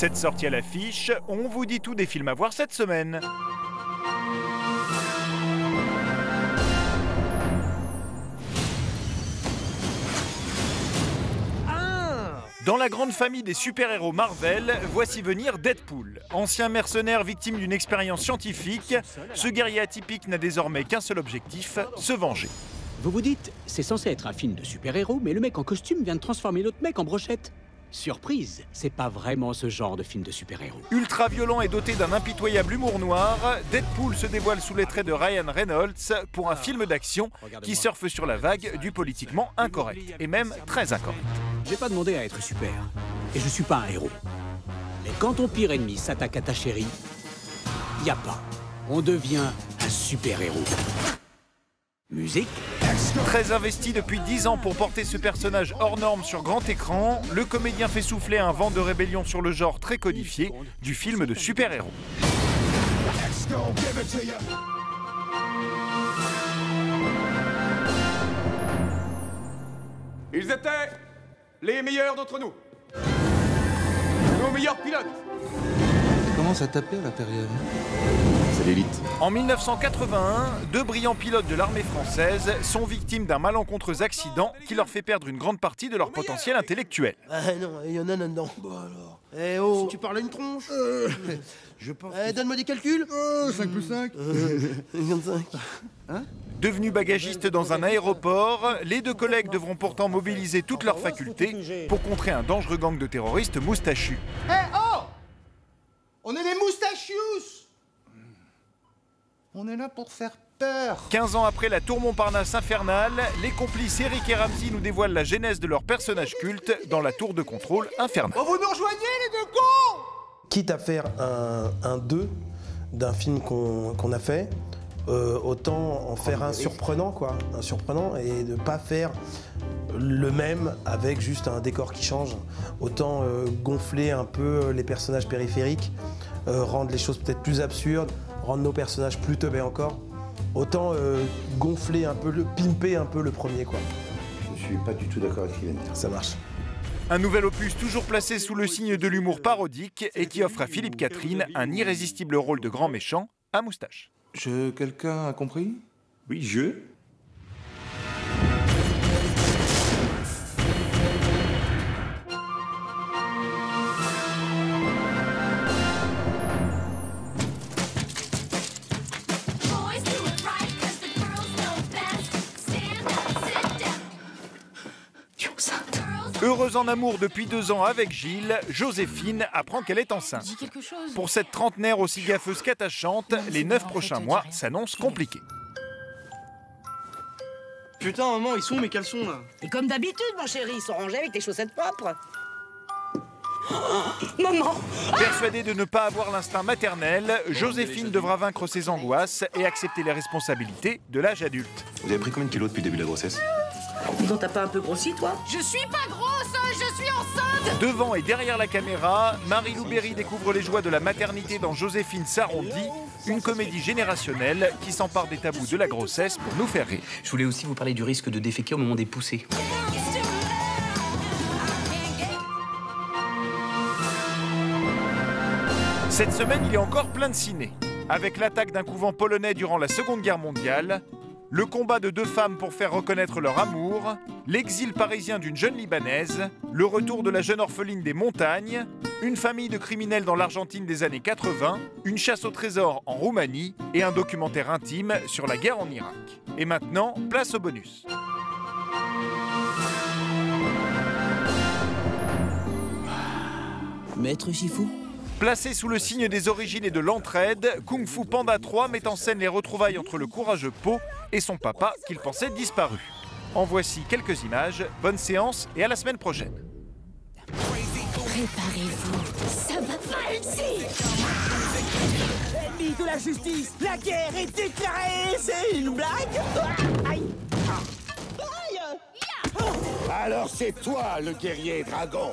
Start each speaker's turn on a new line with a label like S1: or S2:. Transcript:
S1: Cette sortie à l'affiche, on vous dit tout des films à voir cette semaine. Dans la grande famille des super-héros Marvel, voici venir Deadpool. Ancien mercenaire victime d'une expérience scientifique, ce guerrier atypique n'a désormais qu'un seul objectif, se venger.
S2: Vous vous dites, c'est censé être un film de super-héros, mais le mec en costume vient de transformer l'autre mec en brochette. Surprise, c'est pas vraiment ce genre de film de super-héros.
S1: Ultra violent et doté d'un impitoyable humour noir, Deadpool se dévoile sous les traits de Ryan Reynolds pour un film d'action qui surfe sur la vague du politiquement incorrect, et même très incorrect.
S2: J'ai pas demandé à être super, et je suis pas un héros. Mais quand ton pire ennemi s'attaque à ta chérie, y a pas. On devient un super-héros. Musique
S1: Très investi depuis 10 ans pour porter ce personnage hors norme sur grand écran, le comédien fait souffler un vent de rébellion sur le genre très codifié du film de super-héros.
S3: Ils étaient les meilleurs d'entre nous. Nos meilleurs pilotes.
S4: Ça commence à taper à l'intérieur.
S3: C'est l'élite.
S1: En 1981, deux brillants pilotes de l'armée française sont victimes d'un malencontreux accident qui leur fait perdre une grande partie de leur potentiel intellectuel.
S5: Ah non, il y en a là-dedans. alors. Eh oh Tu parles à une tronche
S4: Je pense.
S5: Eh, donne-moi des calculs
S4: 5 plus 5
S5: 25.
S1: Devenus bagagistes dans un aéroport, les deux collègues devront pourtant mobiliser toutes leurs facultés pour contrer un dangereux gang de terroristes moustachus.
S5: Eh oh On est les moustachius
S4: On est là pour faire peur
S1: 15 ans après la tour Montparnasse infernale, les complices Eric et Ramsey nous dévoilent la genèse de leur personnage culte dans la tour de contrôle infernale.
S5: Oh, vous nous rejoignez, les deux cons
S6: quitte à faire un, un 2 d'un film qu'on a fait, euh, autant en faire un surprenant, quoi. Un surprenant et de pas faire le même avec juste un décor qui change. Autant euh, gonfler un peu les personnages périphériques, euh, rendre les choses peut-être plus absurdes, rendre nos personnages plus teubés encore. Autant euh, gonfler un peu, le, pimper un peu le premier, quoi.
S4: Je suis pas du tout d'accord avec ce qu'il vient de dire.
S6: Ça marche.
S1: Un nouvel opus toujours placé sous le signe de l'humour parodique et qui offre à Philippe Catherine un irrésistible rôle de grand méchant à moustache.
S4: Je. Quelqu'un a compris?
S3: Oui, je.
S1: Heureuse en amour depuis deux ans avec Gilles, Joséphine apprend qu'elle est enceinte.
S7: Dis quelque chose.
S1: Pour cette trentenaire aussi gaffeuse qu'attachante, les neuf prochains mois s'annoncent compliqués.
S5: Putain, maman, ils sont où mes caleçons, là?
S8: Et comme d'habitude, mon chéri, ils sont rangés avec tes chaussettes propres. Oh, maman
S1: Persuadée de ne pas avoir l'instinct maternel, Joséphine devra vaincre ses angoisses et accepter les responsabilités de l'âge adulte.
S3: Vous avez pris combien de kilos depuis le début de la grossesse?
S8: Dis donc, t'as pas un peu grossi, toi?
S7: Je suis pas grosse, je suis enceinte
S1: Devant et derrière la caméra, Marie-Lou Berry découvre les joies de la maternité dans Joséphine s'arrondit, une comédie générationnelle qui s'empare des tabous de la grossesse pour nous faire rire.
S9: Je voulais aussi vous parler du risque de déféquer au moment des poussées.
S1: Cette semaine, il est encore plein de ciné. Avec l'attaque d'un couvent polonais durant la Seconde Guerre mondiale, le combat de deux femmes pour faire reconnaître leur amour, l'exil parisien d'une jeune Libanaise, le retour de la jeune orpheline des montagnes, une famille de criminels dans l'Argentine des années 80, une chasse au trésor en Roumanie et un documentaire intime sur la guerre en Irak. Et maintenant, place au bonus.
S2: Maître Shifu
S1: Placé sous le signe des origines et de l'entraide, Kung Fu Panda 3 met en scène les retrouvailles entre le courageux Po et son papa qu'il pensait disparu. En voici quelques images, bonne séance et à la semaine prochaine.
S10: Préparez-vous, ça va valser.
S8: Ennemi de la justice, la guerre est déclarée C'est une blague Aïe
S11: Alors c'est toi le guerrier dragon